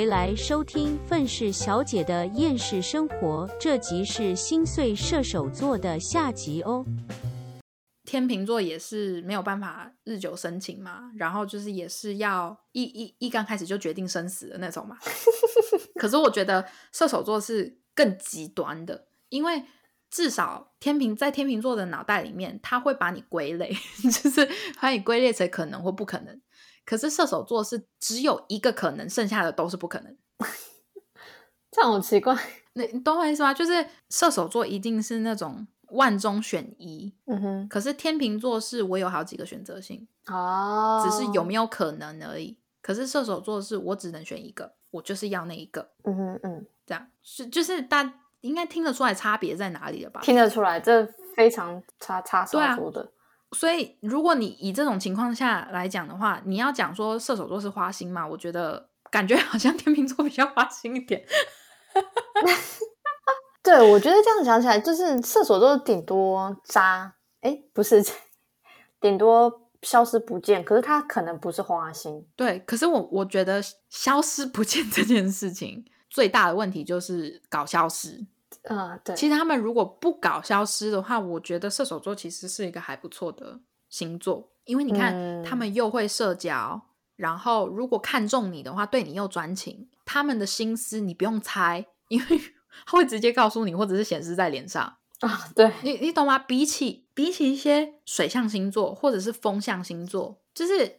回来收听愤世小姐的厌世生活，这集是心碎射手座的下集哦。天秤座也是没有办法日久生情嘛，然后就是也是要一一一刚开始就决定生死的那种嘛。可是我觉得射手座是更极端的，因为至少天秤在天秤座的脑袋里面，他会把你归类，就是把你归类成可能或不可能。可是射手座是只有一个可能，剩下的都是不可能。这样好奇怪。那你懂我意思吗？就是射手座一定是那种。万中选一，嗯哼。可是天秤座是我有好几个选择性哦，只是有没有可能而已。可是射手座是我只能选一个，我就是要那一个。嗯哼嗯，这样是就是大应该听得出来差别在哪里了吧？听得出来，这非常差差少多的。所以如果你以这种情况下来讲的话，你要讲说射手座是花心嘛？我觉得感觉好像天秤座比较花心一点。对，我觉得这样讲起来，就是射手座顶多渣，哎，不是，顶多消失不见。可是他可能不是花心。对，可是我我觉得消失不见这件事情最大的问题就是搞消失。啊，对。其实他们如果不搞消失的话，我觉得射手座其实是一个还不错的星座，因为你看他们又会社交，然后如果看中你的话，对你又专情，他们的心思你不用猜，因为。他会直接告诉你，或者是显示在脸上啊。对你，你懂吗？比起比起一些水象星座或者是风象星座，就是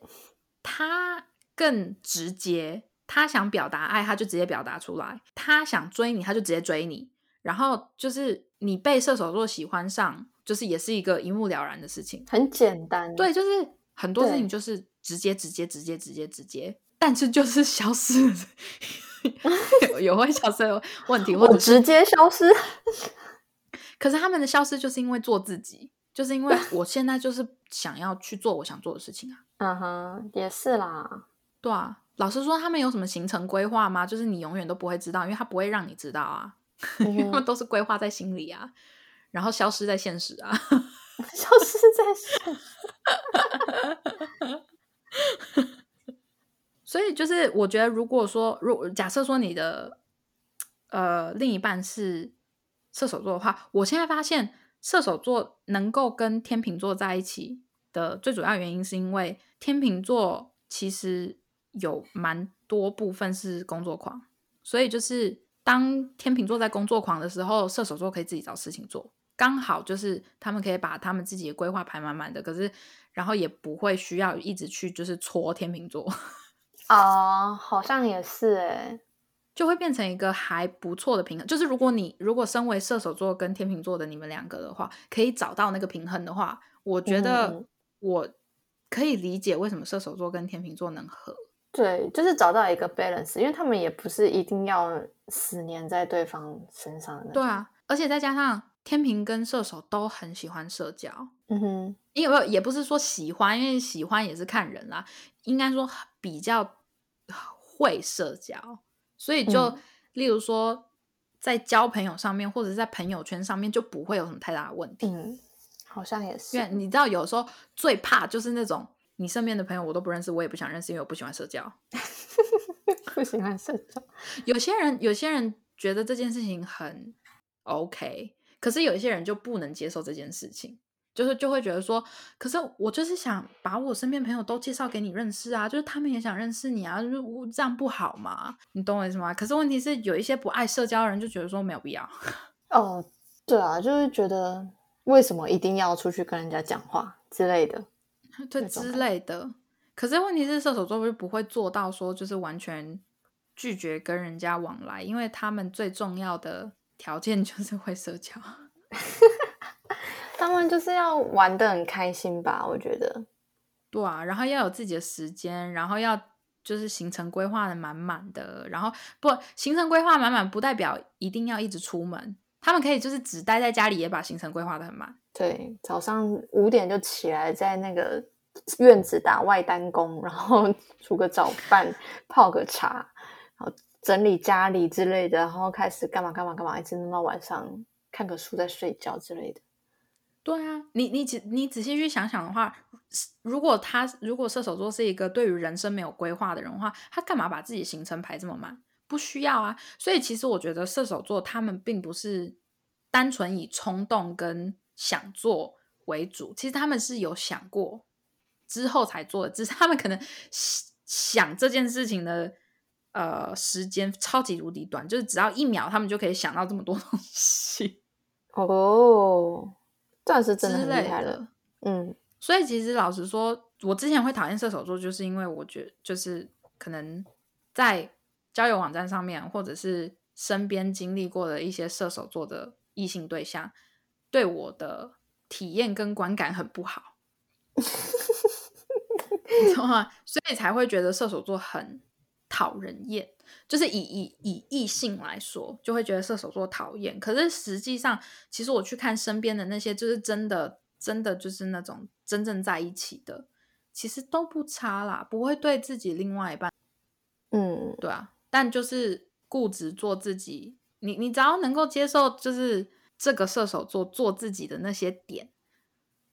他更直接。他想表达爱，他就直接表达出来；他想追你，他就直接追你。然后就是你被射手座喜欢上，就是也是一个一目了然的事情，很简单。对，就是很多事情就是直接、直接、直接、直接、直接，但是就是 消失。有会消失的问题，或者直接消失。可是他们的消失就是因为做自己，就是因为 我现在就是想要去做我想做的事情啊。嗯哼，也是啦。对啊，老实说，他们有什么行程规划吗？就是你永远都不会知道，因为他不会让你知道啊。他们都是规划在心里啊，然后消失在现实啊，消失在现实。所以就是，我觉得如果说，如假设说你的呃另一半是射手座的话，我现在发现射手座能够跟天秤座在一起的最主要原因，是因为天秤座其实有蛮多部分是工作狂，所以就是当天秤座在工作狂的时候，射手座可以自己找事情做，刚好就是他们可以把他们自己的规划排满满的，可是然后也不会需要一直去就是戳天秤座。哦，好像也是哎，就会变成一个还不错的平衡。就是如果你如果身为射手座跟天秤座的你们两个的话，可以找到那个平衡的话，我觉得我可以理解为什么射手座跟天秤座能合。对，就是找到一个 balance，因为他们也不是一定要死黏在对方身上的。对啊，而且再加上天平跟射手都很喜欢社交。嗯哼，因为也不是说喜欢，因为喜欢也是看人啦。应该说比较。会社交，所以就例如说，在交朋友上面，或者在朋友圈上面，就不会有什么太大的问题。嗯，好像也是。因为你知道，有时候最怕就是那种你身边的朋友我都不认识，我也不想认识，因为我不喜欢社交。不喜欢社交。有些人，有些人觉得这件事情很 OK，可是有一些人就不能接受这件事情。就是就会觉得说，可是我就是想把我身边朋友都介绍给你认识啊，就是他们也想认识你啊，就是这样不好嘛？你懂我意思吗？可是问题是，有一些不爱社交的人就觉得说没有必要。哦，对啊，就是觉得为什么一定要出去跟人家讲话之类的，对之类的。可是问题是，射手座就不会做到说就是完全拒绝跟人家往来，因为他们最重要的条件就是会社交。他们就是要玩的很开心吧？我觉得，对啊，然后要有自己的时间，然后要就是行程规划的满满的，然后不行程规划满满不代表一定要一直出门，他们可以就是只待在家里也把行程规划的很满。对，早上五点就起来，在那个院子打外单工，然后煮个早饭，泡个茶，然后整理家里之类的，然后开始干嘛干嘛干嘛，一直弄到晚上，看个书再睡觉之类的。对啊，你你仔你仔细去想想的话，如果他如果射手座是一个对于人生没有规划的人的话，他干嘛把自己行程排这么满？不需要啊。所以其实我觉得射手座他们并不是单纯以冲动跟想做为主，其实他们是有想过之后才做的，只是他们可能想这件事情的呃时间超级无敌短，就是只要一秒，他们就可以想到这么多东西。哦，这是真的厉害了。嗯所以其实老实说，我之前会讨厌射手座，就是因为我觉得就是可能在交友网站上面，或者是身边经历过的一些射手座的异性对象，对我的体验跟观感很不好，你知道吗？所以才会觉得射手座很讨人厌。就是以以以异性来说，就会觉得射手座讨厌。可是实际上，其实我去看身边的那些，就是真的真的就是那种真正在一起的，其实都不差啦，不会对自己另外一半，嗯，对啊，但就是固执做自己。你你只要能够接受，就是这个射手座做自己的那些点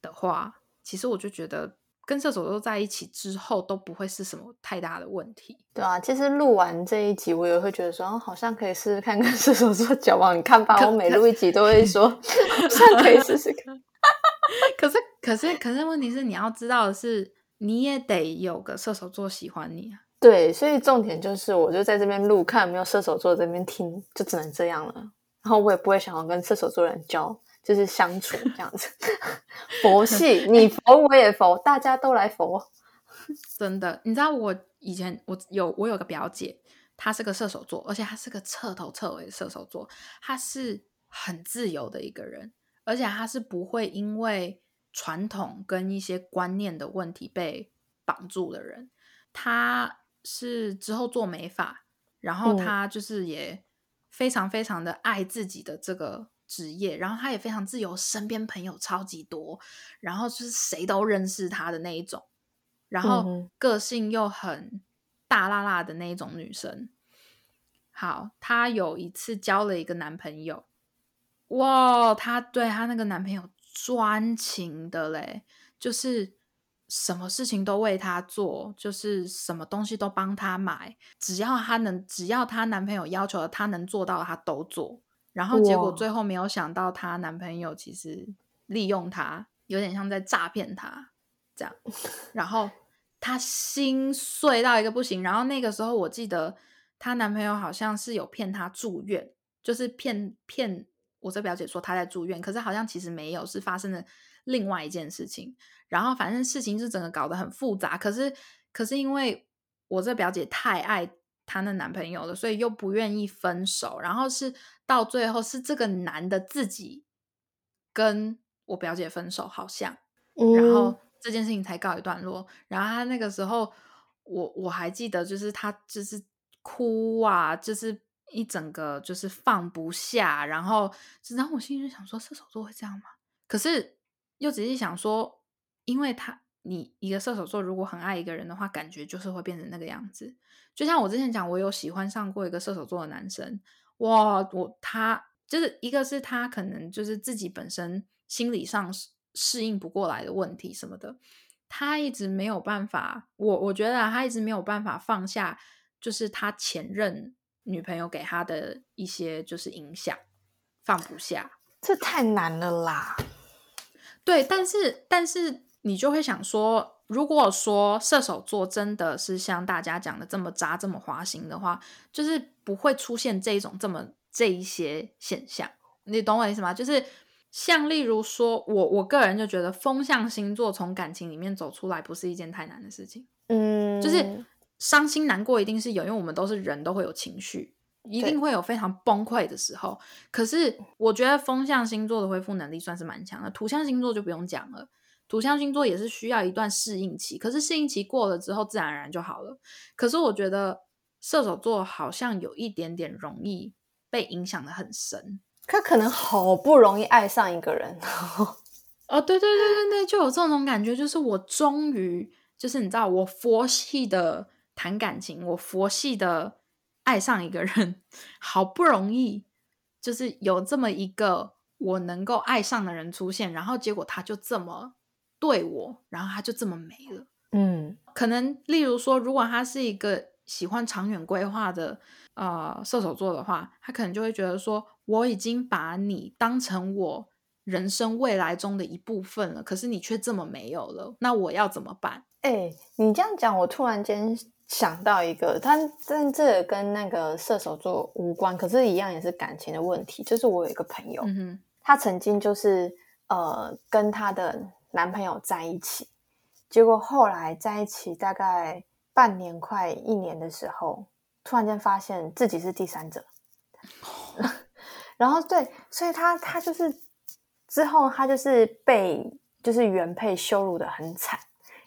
的话，其实我就觉得跟射手座在一起之后都不会是什么太大的问题。对啊。其实录完这一集，我也会觉得说，哦好像可以试试看跟 射手座交往。你看吧，我每录一集都会说，好像可以试试看。可是，可是，可是，问题是你要知道的是，你也得有个射手座喜欢你啊。对，所以重点就是，我就在这边录，看有没有射手座这边听，就只能这样了。然后我也不会想要跟射手座人交，就是相处这样子。佛系，你佛我也佛，大家都来佛。真的，你知道我以前我有我有个表姐，她是个射手座，而且她是个彻头彻尾的射手座，她是很自由的一个人，而且她是不会因为传统跟一些观念的问题被绑住的人。她是之后做美发，然后嗯她就是也非常非常的爱自己的这个职业，然后她也非常自由，身边朋友超级多，然后就是谁都认识她的那一种。然后个性又很大辣辣的那一种女生。好，她有一次交了一个男朋友，哇，她对她那个男朋友专情的嘞，就是什么事情都为她做，就是什么东西都帮她买，只要她能，只要她男朋友要求的，她能做到，她都做。然后结果最后没有想到，她男朋友其实利用她，有点像在诈骗她这样。然后她心碎到一个不行。然后那个时候我记得她男朋友好像是有骗她住院，就是骗骗我这表姐说她在住院，可是好像其实没有，是发生了另外一件事情。然后反正事情是整个搞得很复杂，可是可是因为我这表姐太爱她那男朋友了，所以又不愿意分手。然后是到最后是这个男的自己跟我表姐分手，好像。嗯然后这件事情才告一段落。然后他那个时候，我我还记得，就是他就是哭啊，就是一整个就是放不下，然后，然后我心里就想说，射手座会这样吗？可是又仔细想说，因为他你一个射手座如果很爱一个人的话，感觉就是会变成那个样子。就像我之前讲，我有喜欢上过一个射手座的男生，哇，我他就是一个是他可能就是自己本身心理上适适应不过来的问题什么的，他一直没有办法，我我觉得他一直没有办法放下，就是他前任女朋友给他的一些就是影响，放不下。这太难了啦。对，但是但是你就会想说，如果说射手座真的是像大家讲的这么渣、这么花心的话，就是不会出现这种这么这一些现象。你懂我意思吗？就是像例如说，我我个人就觉得风象星座从感情里面走出来不是一件太难的事情，嗯，就是伤心难过一定是有，因为我们都是人，都会有情绪。一定会有非常崩溃的时候，可是我觉得风象星座的恢复能力算是蛮强的，土象星座就不用讲了。土象星座也是需要一段适应期，可是适应期过了之后，自然而然就好了。可是我觉得射手座好像有一点点容易被影响的很深。他可能好不容易爱上一个人，哦，对对对对对，就有这种感觉，就是我终于，就是你知道，我佛系的谈感情，我佛系的爱上一个人，好不容易，就是有这么一个我能够爱上的人出现，然后结果他就这么对我，然后他就这么没了。嗯可能例如说，如果他是一个喜欢长远规划的呃射手座的话，他可能就会觉得说，我已经把你当成我人生未来中的一部分了，可是你却这么没有了，那我要怎么办？哎、你这样讲，我突然间想到一个，但但这个跟那个射手座无关，可是一样也是感情的问题。就是我有一个朋友，嗯哼，她曾经就是呃跟她的男朋友在一起，结果后来在一起大概半年快一年的时候，突然间发现自己是第三者，然后对，所以他他就是之后他就是被就是原配羞辱的很惨。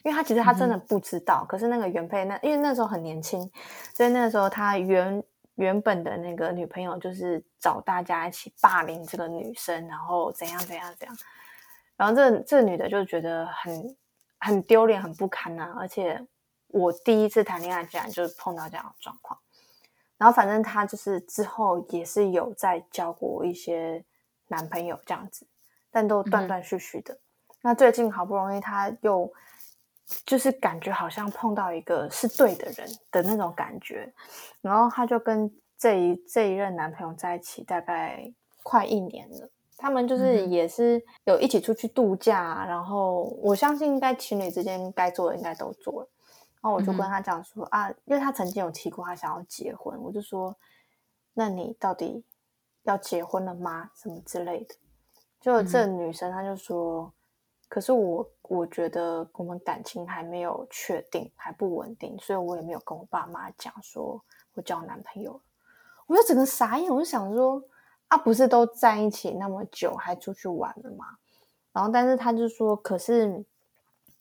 因为他其实他真的不知道，可是那个原配那因为那时候很年轻，所以那个时候他原原本的那个女朋友就是找大家一起霸凌这个女生，然后怎样怎样怎样，然后这这个女的就觉得很很丢脸、很不堪呐、而且我第一次谈恋爱竟然就是碰到这样的状况，然后反正她就是之后也是有在交过一些男朋友这样子，但都断断续续的。那最近好不容易她又就是感觉好像碰到一个是对的人的那种感觉，然后她就跟这一这一任男朋友在一起大概快一年了。他们就是也是有一起出去度假啊、然后我相信应该情侣之间该做的应该都做了。然后我就跟嗯哼他讲说、啊，因为他曾经有提过他想要结婚，我就说，那你到底要结婚了吗？什么之类的。就这嗯女生她就说，可是我我觉得我们感情还没有确定，还不稳定，所以我也没有跟我爸妈讲说我交男朋友了。我就整个傻眼，我就想说啊，不是都在一起那么久，还出去玩了吗？然后，但是他就说，可是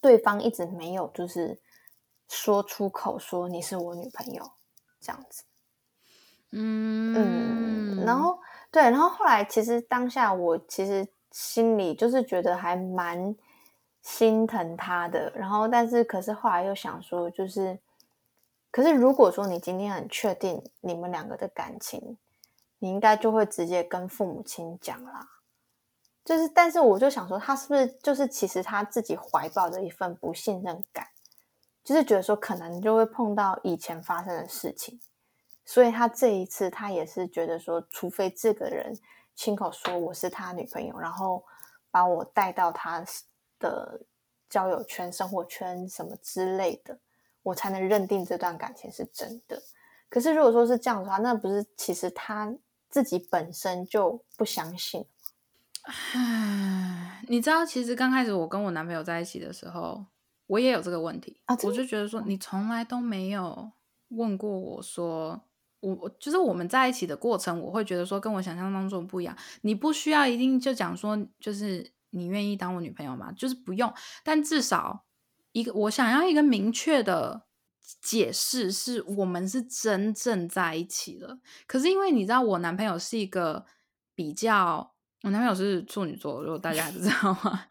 对方一直没有就是说出口说你是我女朋友这样子。嗯嗯，然后对，然后后来其实当下我其实心里就是觉得还蛮心疼他的，然后但是可是后来又想说，就是可是如果说你今天很确定你们两个的感情，你应该就会直接跟父母亲讲啦。就是，但是我就想说，他是不是就是其实他自己怀抱着一份不信任感，就是觉得说可能就会碰到以前发生的事情，所以他这一次他也是觉得说，除非这个人亲口说我是他女朋友，然后把我带到他的交友圈、生活圈什么之类的，我才能认定这段感情是真的。可是如果说是这样的话，那不是其实他自己本身就不相信。唉，你知道，其实刚开始我跟我男朋友在一起的时候，我也有这个问题。啊我就觉得说，你从来都没有问过我说，我我就是我们在一起的过程，我会觉得说跟我想象当中不一样。你不需要一定就讲说，就是你愿意当我女朋友吗？就是不用，但至少一个我想要一个明确的解释，是我们是真正在一起了。可是因为你知道，我男朋友是一个比较，我男朋友是处女座，如果大家还不知道的话，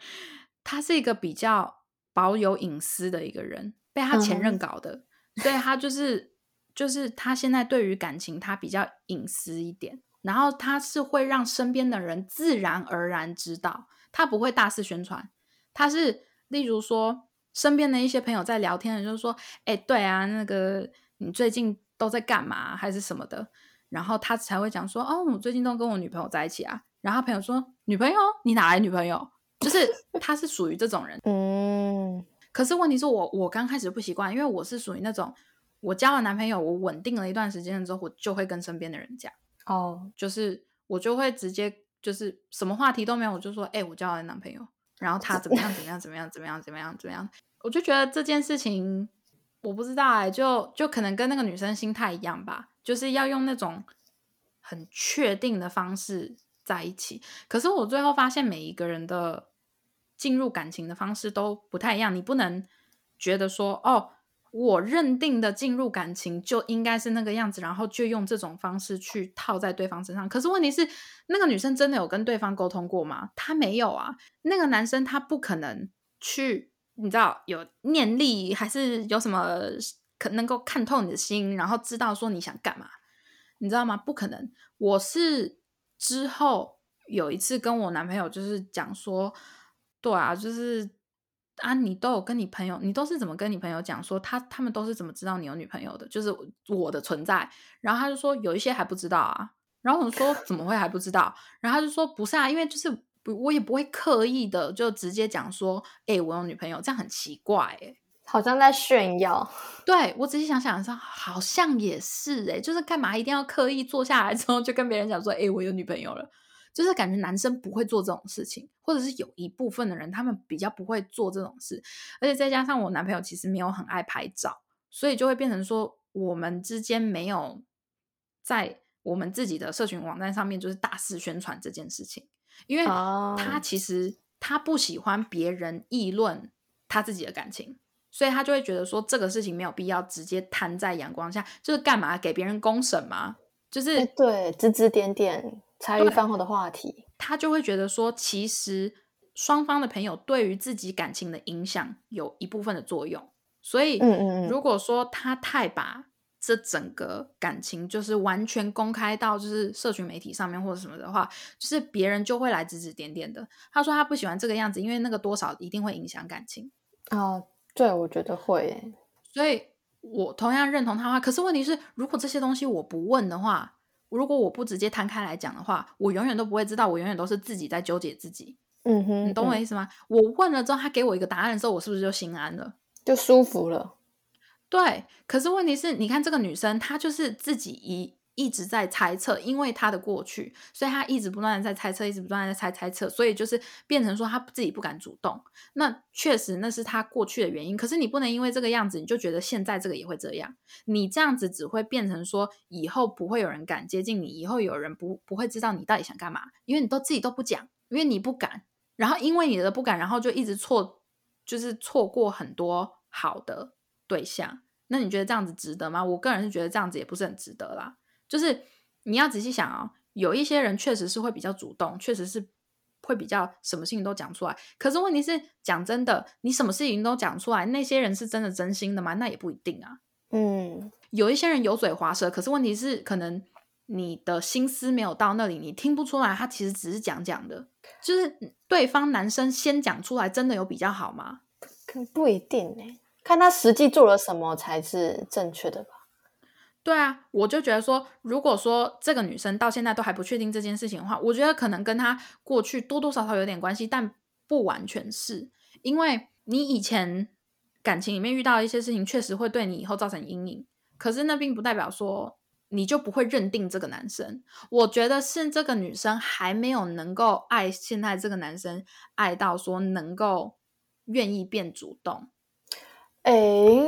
他是一个比较保有隐私的一个人，被他前任嗯搞的，所以他就是就是他现在对于感情他比较隐私一点，然后他是会让身边的人自然而然知道，他不会大肆宣传，他是例如说身边的一些朋友在聊天的，就是说，哎、对啊，那个你最近都在干嘛，还是什么的，然后他才会讲说，哦，我最近都跟我女朋友在一起啊，然后朋友说，女朋友，你哪来女朋友？就是他是属于这种人，嗯。可是问题是我我刚开始不习惯，因为我是属于那种我交了男朋友，我稳定了一段时间之后，我就会跟身边的人讲，哦，就是我就会直接就是什么话题都没有，我就说，哎、我交了男朋友，然后他怎么样怎么样怎么样怎么样怎么样怎么样，我就觉得这件事情我不知道哎、就就可能跟那个女生心态一样吧，就是要用那种很确定的方式在一起。可是我最后发现，每一个人的进入感情的方式都不太一样，你不能觉得说哦。我认定的进入感情就应该是那个样子，然后就用这种方式去套在对方身上。可是问题是，那个女生真的有跟对方沟通过吗？她没有啊。那个男生他不可能去，你知道有念力，还是有什么可能够看透你的心，然后知道说你想干嘛，你知道吗？不可能。我是之后有一次跟我男朋友就是讲说，对啊，就是啊，你都有跟你朋友，你都是怎么跟你朋友讲说他他们都是怎么知道你有女朋友的？就是我的存在。然后他就说有一些还不知道啊。然后我说怎么会还不知道？然后他就说不是啊，因为就是我也不会刻意的就直接讲说，哎，我有女朋友，这样很奇怪哎，好像在炫耀。对我仔细想想说，好像也是哎，就是干嘛一定要刻意坐下来之后就跟别人讲说，哎，我有女朋友了。就是感觉男生不会做这种事情，或者是有一部分的人他们比较不会做这种事，而且再加上我男朋友其实没有很爱拍照，所以就会变成说我们之间没有在我们自己的社群网站上面就是大肆宣传这件事情，因为他其实他不喜欢别人议论他自己的感情，所以他就会觉得说这个事情没有必要直接摊在阳光下，就是干嘛给别人公审吗？就是对指指点点。茶余饭后的话题，他就会觉得说，其实双方的朋友对于自己感情的影响有一部分的作用。所以，嗯嗯嗯，如果说他太把这整个感情就是完全公开到就是社群媒体上面或者什么的话，就是别人就会来指指点点的。他说他不喜欢这个样子，因为那个多少一定会影响感情。哦，对，我觉得会。所以我同样认同他话。可是问题是，如果这些东西我不问的话。如果我不直接摊开来讲的话，我永远都不会知道，我永远都是自己在纠结自己。嗯哼，你懂我意思吗？我问了之后，他给我一个答案的时候，我是不是就心安了，就舒服了？对。可是问题是，你看这个女生，她就是自己一。一直在猜测，因为他的过去，所以他一直不断的在猜测，一直不断的在猜猜测，所以就是变成说他自己不敢主动。那确实那是他过去的原因，可是你不能因为这个样子，你就觉得现在这个也会这样。你这样子只会变成说以后不会有人敢接近你，以后有人不不会知道你到底想干嘛，因为你都自己都不讲，因为你不敢。然后因为你的不敢，然后就一直错，就是错过很多好的对象。那你觉得这样子值得吗？我个人是觉得这样子也不是很值得啦。就是你要仔细想啊，有一些人确实是会比较主动，确实是会比较什么事情都讲出来。可是问题是，讲真的，你什么事情都讲出来，那些人是真的真心的吗？那也不一定啊。嗯，有一些人油嘴滑舌，可是问题是，可能你的心思没有到那里，你听不出来，他其实只是讲讲的。就是对方男生先讲出来，真的有比较好吗？可不一定呢，看他实际做了什么才是正确的吧。对啊，我就觉得说，如果说这个女生到现在都还不确定这件事情的话，我觉得可能跟她过去多多少少有点关系，但不完全是因为你以前感情里面遇到一些事情，确实会对你以后造成阴影。可是那并不代表说你就不会认定这个男生。我觉得是这个女生还没有能够爱现在这个男生，爱到说能够愿意变主动。哎，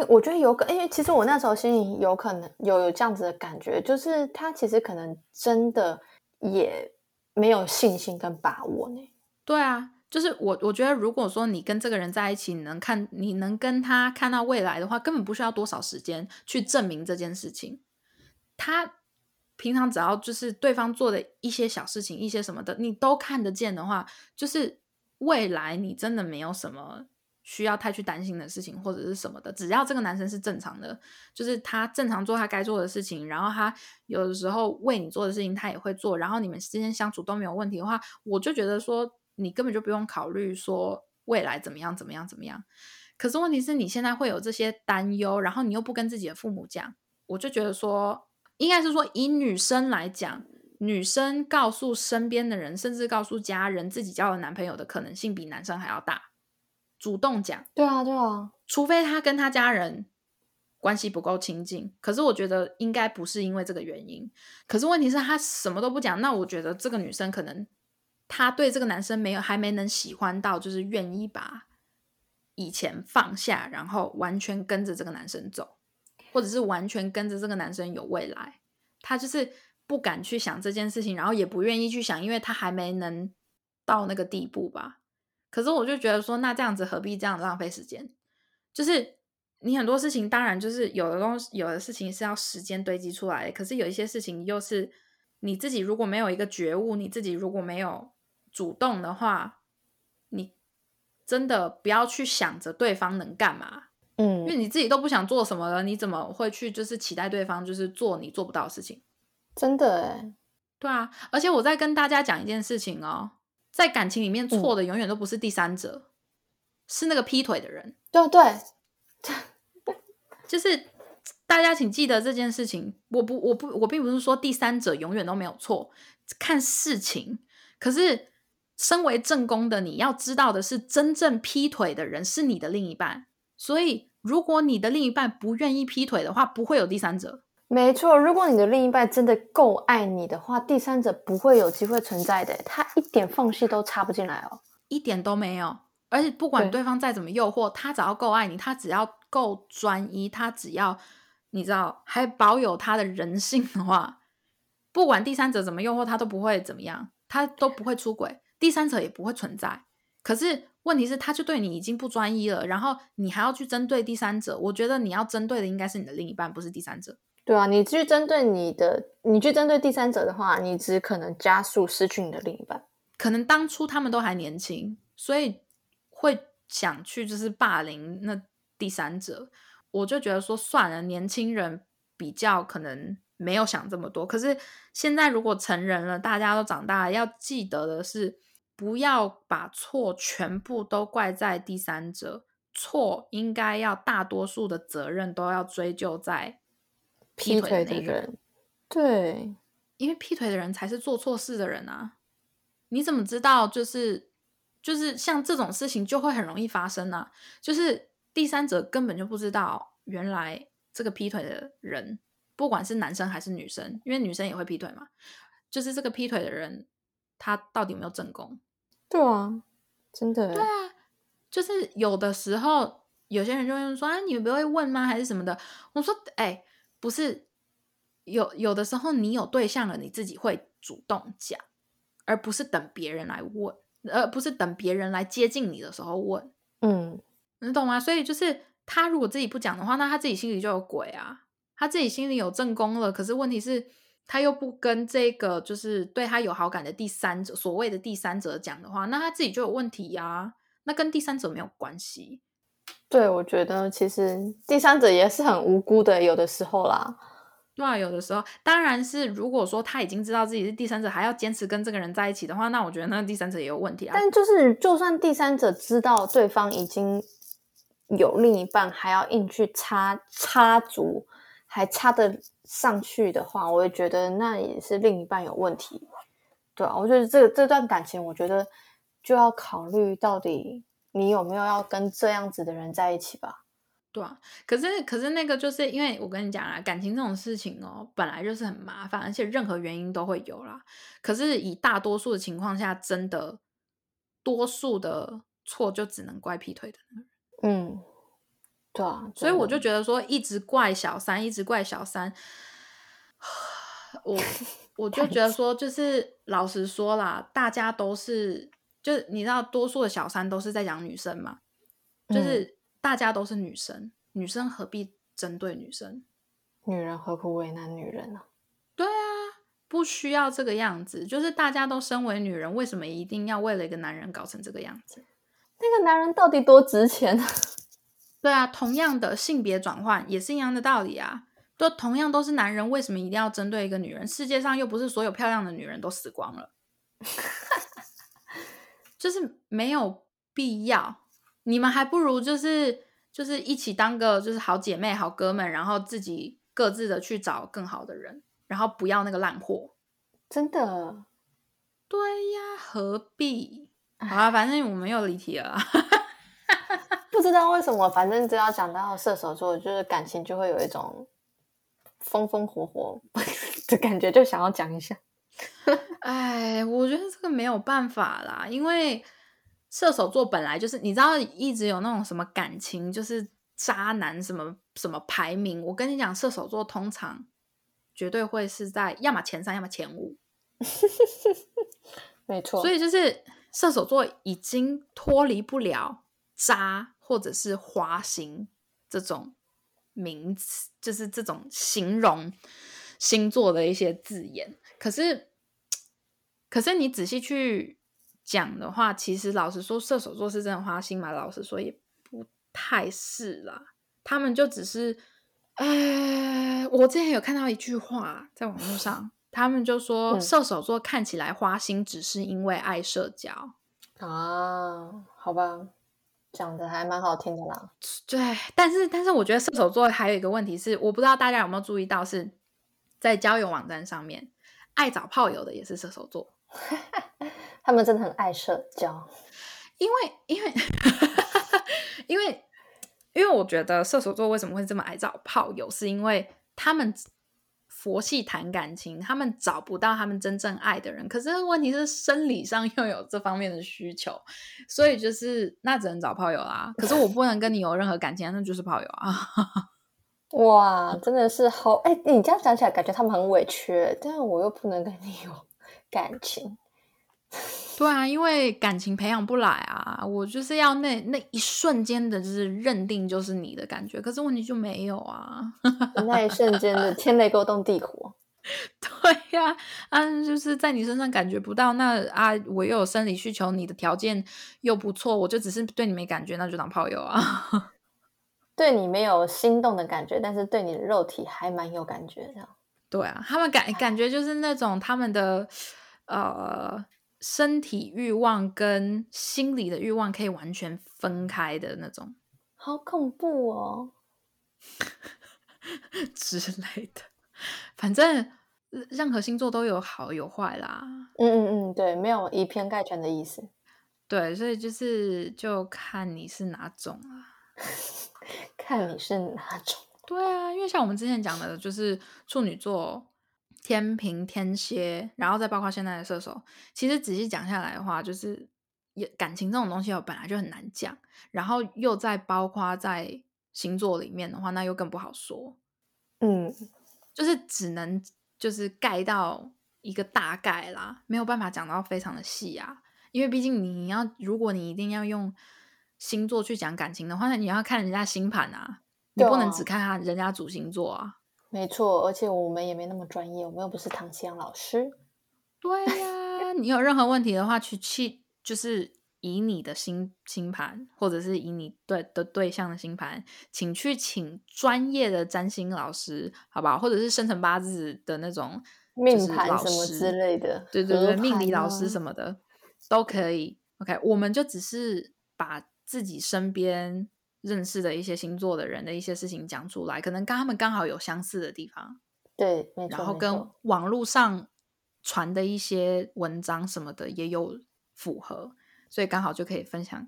我觉得有可，因为其实我那时候心里有可能有有这样子的感觉，就是他其实可能真的也没有信心跟把握呢。对啊，就是我我觉得，如果说你跟这个人在一起，你能看你能跟他看到未来的话，根本不需要多少时间去证明这件事情。他平常只要就是对方做的一些小事情，一些什么的，你都看得见的话，就是未来你真的没有什么。需要太去担心的事情或者是什么的，只要这个男生是正常的，就是他正常做他该做的事情，然后他有的时候为你做的事情他也会做，然后你们之间相处都没有问题的话，我就觉得说你根本就不用考虑说未来怎么样怎么样怎么样。可是问题是你现在会有这些担忧，然后你又不跟自己的父母讲，我就觉得说应该是说以女生来讲，女生告诉身边的人，甚至告诉家人自己交了男朋友的可能性比男生还要大。主动讲，对啊，对啊，除非他跟他家人关系不够亲近，可是我觉得应该不是因为这个原因。可是问题是，他什么都不讲，那我觉得这个女生可能她对这个男生没有还没能喜欢到，就是愿意把以前放下，然后完全跟着这个男生走，或者是完全跟着这个男生有未来。她就是不敢去想这件事情，然后也不愿意去想，因为她还没能到那个地步吧。可是我就觉得说，那这样子何必这样浪费时间？就是你很多事情，当然就是有的东西，有的事情是要时间堆积出来的。可是有一些事情，又是你自己如果没有一个觉悟，你自己如果没有主动的话，你真的不要去想着对方能干嘛。嗯，因为你自己都不想做什么了，你怎么会去就是期待对方就是做你做不到的事情？真的哎，对啊。而且我再跟大家讲一件事情哦。在感情里面，错的永远都不是第三者，是那个劈腿的人。对对，就是大家请记得这件事情。我不，我不，我并不是说第三者永远都没有错，看事情。可是，身为正宫的你要知道的是，真正劈腿的人是你的另一半。所以，如果你的另一半不愿意劈腿的话，不会有第三者。没错，如果你的另一半真的够爱你的话，第三者不会有机会存在的，他一点缝隙都插不进来哦，一点都没有。而且不管对方再怎么诱惑，他只要够爱你，他只要够专一，他只要你知道还保有他的人性的话，不管第三者怎么诱惑，他都不会怎么样，他都不会出轨，第三者也不会存在。可是问题是，他就对你已经不专一了，然后你还要去针对第三者，我觉得你要针对的应该是你的另一半，不是第三者。对啊，你去针对你的，你去针对第三者的话，你只可能加速失去你的另一半。可能当初他们都还年轻，所以会想去就是霸凌那第三者。我就觉得说算了，年轻人比较可能没有想这么多。可是现在如果成人了，大家都长大了，要记得的是，不要把错全部都怪在第三者，错应该要大多数的责任都要追究在。劈腿的人，对，因为劈腿的人才是做错事的人啊！你怎么知道？就是就是像这种事情就会很容易发生呢？就是第三者根本就不知道，原来这个劈腿的人，不管是男生还是女生，因为女生也会劈腿嘛，就是这个劈腿的人，他到底有没有正宫？对啊，真的，对啊，就是有的时候有些人就会说啊，你们不会问吗？还是什么的？我说，哎。不是有有的时候你有对象了，你自己会主动讲，而不是等别人来问，而不是等别人来接近你的时候问。嗯，你懂吗？所以就是他如果自己不讲的话，那他自己心里就有鬼啊，他自己心里有正宫了。可是问题是，他又不跟这个就是对他有好感的第三者，所谓的第三者讲的话，那他自己就有问题呀。那跟第三者没有关系。对，我觉得其实第三者也是很无辜的，有的时候啦。对啊，有的时候，当然是如果说他已经知道自己是第三者，还要坚持跟这个人在一起的话，那我觉得那个第三者也有问题啊。但就是，就算第三者知道对方已经有另一半，还要硬去插插足，还插得上去的话，我也觉得那也是另一半有问题。对啊，我觉得这这段感情，我觉得就要考虑到底。你有没有要跟这样子的人在一起吧？对啊，可是可是那个就是因为我跟你讲啊，感情这种事情哦，本来就是很麻烦，而且任何原因都会有啦。可是以大多数的情况下，真的多数的错就只能怪劈腿的那个人。嗯，对啊，所以我就觉得说，一直怪小三，一直怪小三，我 我就觉得说，就是老实说啦，大家都是。就是你知道，多数的小三都是在讲女生嘛，就是大家都是女生，女生何必针对女生？女人何苦为难女人呢？对啊，不需要这个样子。就是大家都身为女人，为什么一定要为了一个男人搞成这个样子？那个男人到底多值钱？对啊，同样的性别转换也是一样的道理啊。都同样都是男人，为什么一定要针对一个女人？世界上又不是所有漂亮的女人都死光了。就是没有必要，你们还不如就是就是一起当个就是好姐妹、好哥们，然后自己各自的去找更好的人，然后不要那个烂货。真的？对呀，何必？好啊，反正我们又离题了。不知道为什么，反正只要讲到射手座，就是感情就会有一种风风火火 的感觉，就想要讲一下。哎，我觉得这个没有办法啦，因为射手座本来就是你知道一直有那种什么感情就是渣男什么什么排名，我跟你讲，射手座通常绝对会是在要么前三，要么前五，没错。所以就是射手座已经脱离不了渣或者是花心这种名词，就是这种形容星座的一些字眼，可是。可是你仔细去讲的话，其实老实说，射手座是真的花心嘛？老实说，也不太是啦。他们就只是，哎，我之前有看到一句话在网络上，他们就说射手座看起来花心，只是因为爱社交啊。好吧，讲的还蛮好听的啦。对，但是但是我觉得射手座还有一个问题是，我不知道大家有没有注意到，是在交友网站上面爱找炮友的也是射手座，他们真的很爱社交，因为因为 因为因为我觉得射手座为什么会这么爱找炮友，是因为他们佛系谈感情，他们找不到他们真正爱的人。可是问题是生理上又有这方面的需求，所以就是那只能找炮友啦。可是我不能跟你有任何感情，那就是炮友啊。哇，真的是好哎！你这样讲起来，感觉他们很委屈，但是我又不能跟你有 感情。对啊，因为感情培养不来啊，我就是要那那一瞬间的，就是认定就是你的感觉，可是问题就没有啊，那一瞬间的天雷勾动地火。对呀，啊，就是在你身上感觉不到，那啊，我又有生理需求，你的条件又不错，我就只是对你没感觉，那就当炮友啊。对你没有心动的感觉，但是对你的肉体还蛮有感觉的。对啊，他们感感觉就是那种他们的呃。身体欲望跟心理的欲望可以完全分开的那种，好恐怖哦 之类的。反正任何星座都有好有坏啦。嗯嗯嗯，对，没有以偏概全的意思。对，所以就是就看你是哪种啊，看你是哪种。对啊，因为像我们之前讲的，就是处女座。天平、天蝎，然后再包括现在的射手，其实仔细讲下来的话，就是也感情这种东西，我本来就很难讲，然后又再包括在星座里面的话，那又更不好说。嗯，就是只能就是盖到一个大概啦，没有办法讲到非常的细啊。因为毕竟你要，如果你一定要用星座去讲感情的话，那你要看人家星盘啊，你不能只看他人家主星座啊。没错，而且我们也没那么专业，我们又不是唐香老师。对呀，你有任何问题的话，去去就是以你的星星盘，或者是以你对的对象的星盘，请去请专业的占星老师，好不好？或者是生辰八字的那种命盘什么之类的，对对对，命理老师什么的都可以。OK，我们就只是把自己身边。认识的一些星座的人的一些事情讲出来，可能跟他们刚好有相似的地方，对，没错。然后跟网络上传的一些文章什么的也有符合，所以刚好就可以分享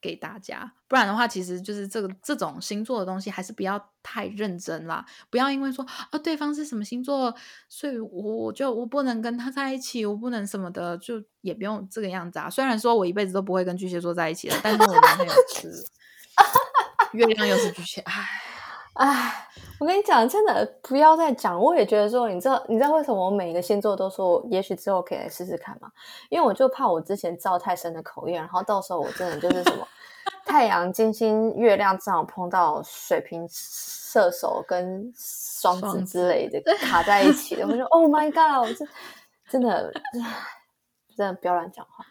给大家。不然的话，其实就是这个这种星座的东西，还是不要太认真啦。不要因为说啊对方是什么星座，所以我就我不能跟他在一起，我不能什么的，就也不用这个样子啊。虽然说我一辈子都不会跟巨蟹座在一起了，但是我男朋友是。月亮又是巨蟹，唉唉，我跟你讲，真的不要再讲。我也觉得说，你知道，你知道为什么我每一个星座都说，也许之后可以来试试看吗？因为我就怕我之前造太深的口业，然后到时候我真的就是什么太阳、金星、月亮正好碰到水瓶、射手跟双子之类的卡在一起的，我就 Oh my God！我真真的真的不要乱讲话。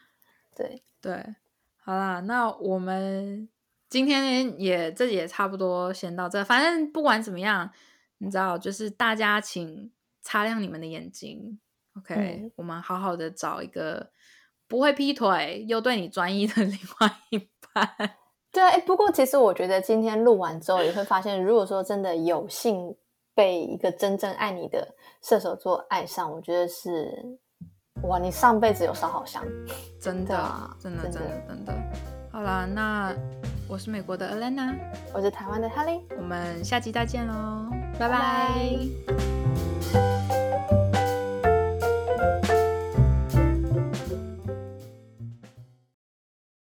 对对，好啦，那我们。今天也这也差不多先到这，反正不管怎么样，你知道，就是大家请擦亮你们的眼睛，OK，我们好好的找一个不会劈腿又对你专一的另外一半。对啊，哎，不过其实我觉得今天录完之后，也会发现，如果说真的有幸被一个真正爱你的射手座爱上，我觉得是哇，你上辈子有烧好香，真的，真的，真的，真的。好啦，那。我是美国的 Elena，我是台湾的 Helly，我们下期再见喽，拜拜。